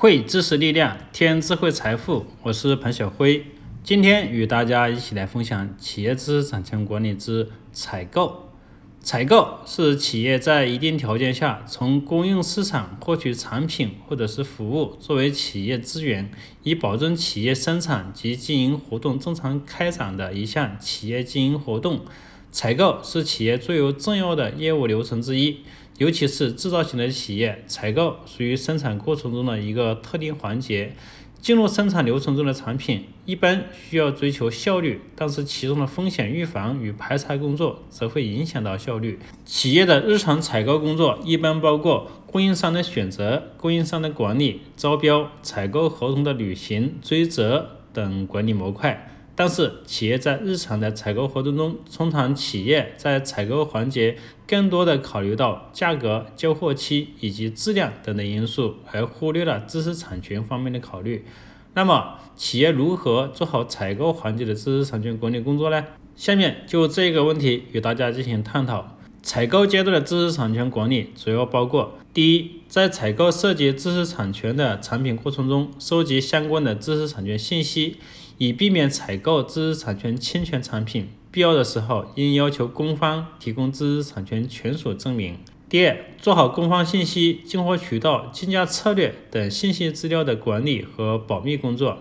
汇知识力量，添智慧财富。我是彭小辉，今天与大家一起来分享企业知识产权管理之采购。采购是企业在一定条件下，从供应市场获取产品或者是服务，作为企业资源，以保证企业生产及经营活动正常开展的一项企业经营活动。采购是企业最为重要的业务流程之一。尤其是制造型的企业，采购属于生产过程中的一个特定环节。进入生产流程中的产品一般需要追求效率，但是其中的风险预防与排查工作则会影响到效率。企业的日常采购工作一般包括供应商的选择、供应商的管理、招标、采购合同的履行、追责等管理模块。但是，企业在日常的采购活动中，通常企业在采购环节更多的考虑到价格、交货期以及质量等等因素，而忽略了知识产权方面的考虑。那么，企业如何做好采购环节的知识产权管理工作呢？下面就这个问题与大家进行探讨。采购阶段的知识产权管理主要包括：第一，在采购涉及知识产权的产品过程中，收集相关的知识产权信息。以避免采购知识产权侵权产品，必要的时候应要求供方提供知识产权权属证明。第二，做好供方信息、进货渠道、竞价策略等信息资料的管理和保密工作。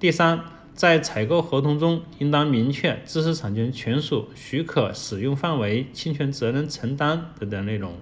第三，在采购合同中应当明确知识产权权属、许可使用范围、侵权责任承担等等内容。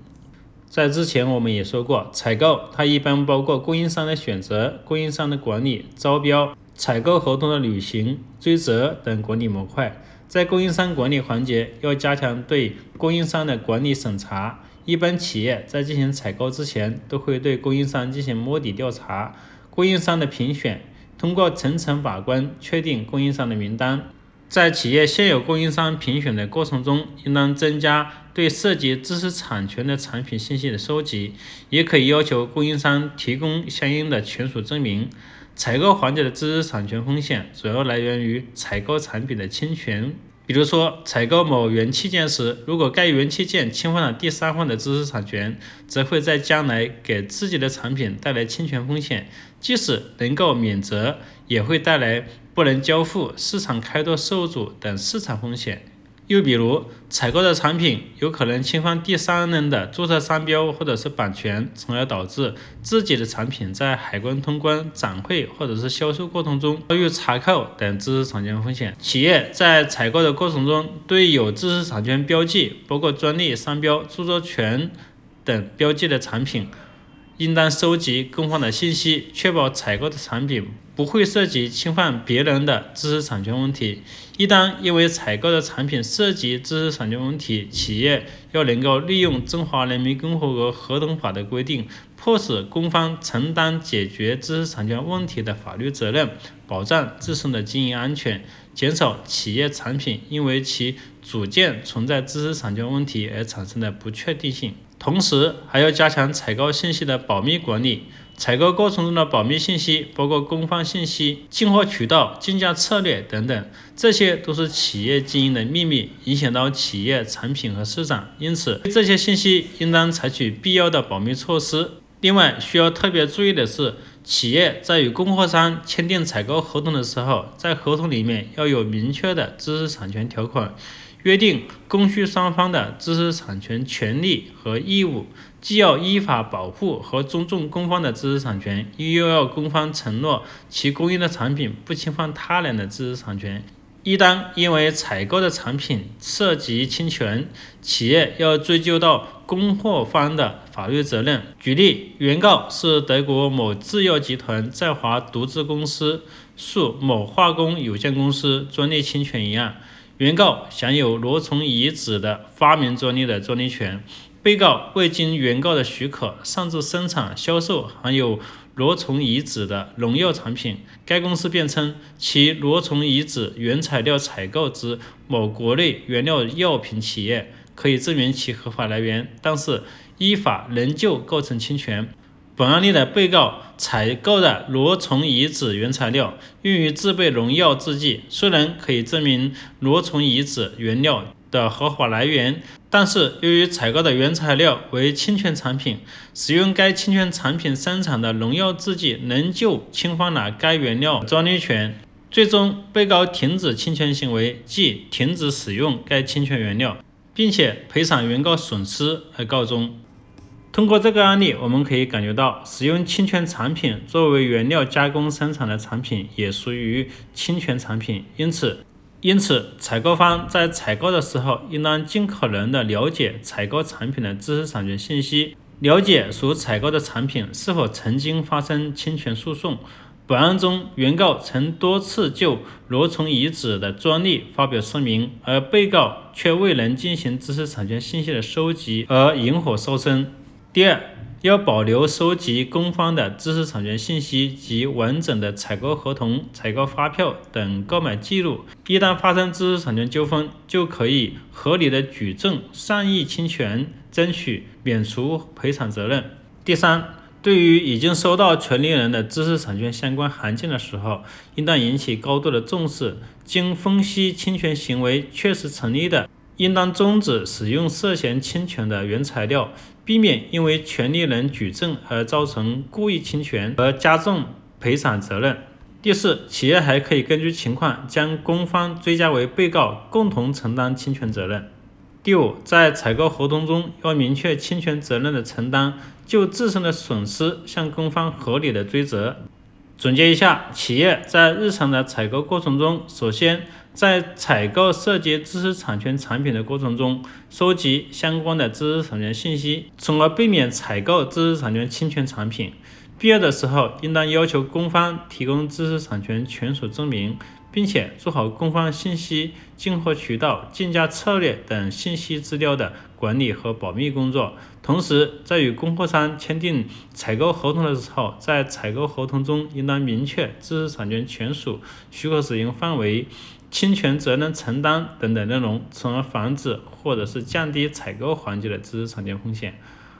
在之前我们也说过，采购它一般包括供应商的选择、供应商的管理、招标。采购合同的履行、追责等管理模块，在供应商管理环节要加强对供应商的管理审查。一般企业在进行采购之前，都会对供应商进行摸底调查、供应商的评选，通过层层把关确定供应商的名单。在企业现有供应商评选的过程中，应当增加对涉及知识产权的产品信息的收集，也可以要求供应商提供相应的权属证明。采购环节的知识产权风险主要来源于采购产品的侵权。比如说，采购某元器件时，如果该元器件侵犯了第三方的知识产权，则会在将来给自己的产品带来侵权风险。即使能够免责，也会带来不能交付、市场开拓受阻等市场风险。又比如，采购的产品有可能侵犯第三人的注册商标或者是版权，从而导致自己的产品在海关通关、展会或者是销售过程中遭遇查扣等知识产权风险。企业在采购的过程中，对有知识产权标记，包括专利、商标、著作权等标记的产品。应当收集更换的信息，确保采购的产品不会涉及侵犯别人的知识产权问题。一旦因为采购的产品涉及知识产权问题，企业要能够利用《中华人民共和国合同法》的规定，迫使公方承担解决知识产权问题的法律责任，保障自身的经营安全，减少企业产品因为其组件存在知识产权问题而产生的不确定性。同时，还要加强采购信息的保密管理。采购过程中的保密信息包括供方信息、进货渠道、竞价策略等等，这些都是企业经营的秘密，影响到企业产品和市场。因此，这些信息应当采取必要的保密措施。另外，需要特别注意的是，企业在与供货商签订采购合同的时候，在合同里面要有明确的知识产权条款。约定供需双方的知识产权权利和义务，既要依法保护和尊重供方的知识产权，又要供方承诺其供应的产品不侵犯他人的知识产权。一旦因为采购的产品涉及侵权，企业要追究到供货方的法律责任。举例，原告是德国某制药集团在华独资公司诉某化工有限公司专利侵权一案。原告享有罗虫移植的发明专利的专利权，被告未经原告的许可擅自生产、销售含有罗虫移植的农药产品。该公司辩称其罗虫移植原材料采购之某国内原料药品企业，可以证明其合法来源，但是依法仍旧构成侵权。本案例的被告采购的螺虫移植原材料用于制备农药制剂，虽然可以证明螺虫移植原料的合法来源，但是由于采购的原材料为侵权产品，使用该侵权产品生产的农药制剂仍旧侵犯了该原料专利权，最终被告停止侵权行为，即停止使用该侵权原料，并且赔偿原告损失而告终。通过这个案例，我们可以感觉到，使用侵权产品作为原料加工生产的产品也属于侵权产品，因此。因此，采购方在采购的时候，应当尽可能的了解采购产品的知识产权信息，了解所采购的产品是否曾经发生侵权诉讼。本案中，原告曾多次就罗虫遗址的专利发表声明，而被告却未能进行知识产权信息的收集，而引火烧身。第二，要保留收集供方的知识产权信息及完整的采购合同、采购发票等购买记录。一旦发生知识产权纠纷，就可以合理的举证善意侵权，争取免除赔偿责任。第三，对于已经收到权利人的知识产权相关函件的时候，应当引起高度的重视。经分析侵权行为确实成立的，应当终止使用涉嫌侵权的原材料。避免因为权利人举证而造成故意侵权而加重赔偿责任。第四，企业还可以根据情况将供方追加为被告，共同承担侵权责任。第五，在采购合同中要明确侵权责任的承担，就自身的损失向供方合理的追责。总结一下，企业在日常的采购过程中，首先在采购涉及知识产权产品的过程中，收集相关的知识产权信息，从而避免采购知识产权侵权产品。必要的时候，应当要求供方提供知识产权权属证明。并且做好供方信息、进货渠道、竞价策略等信息资料的管理和保密工作。同时，在与供货商签订采购合同的时候，在采购合同中应当明确知识产权权属、许可使用范围、侵权责任承担等等内容，从而防止或者是降低采购环节的知识产权风险。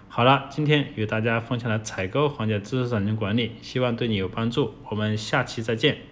好了，今天与大家分享了采购环节知识产权管理，希望对你有帮助。我们下期再见。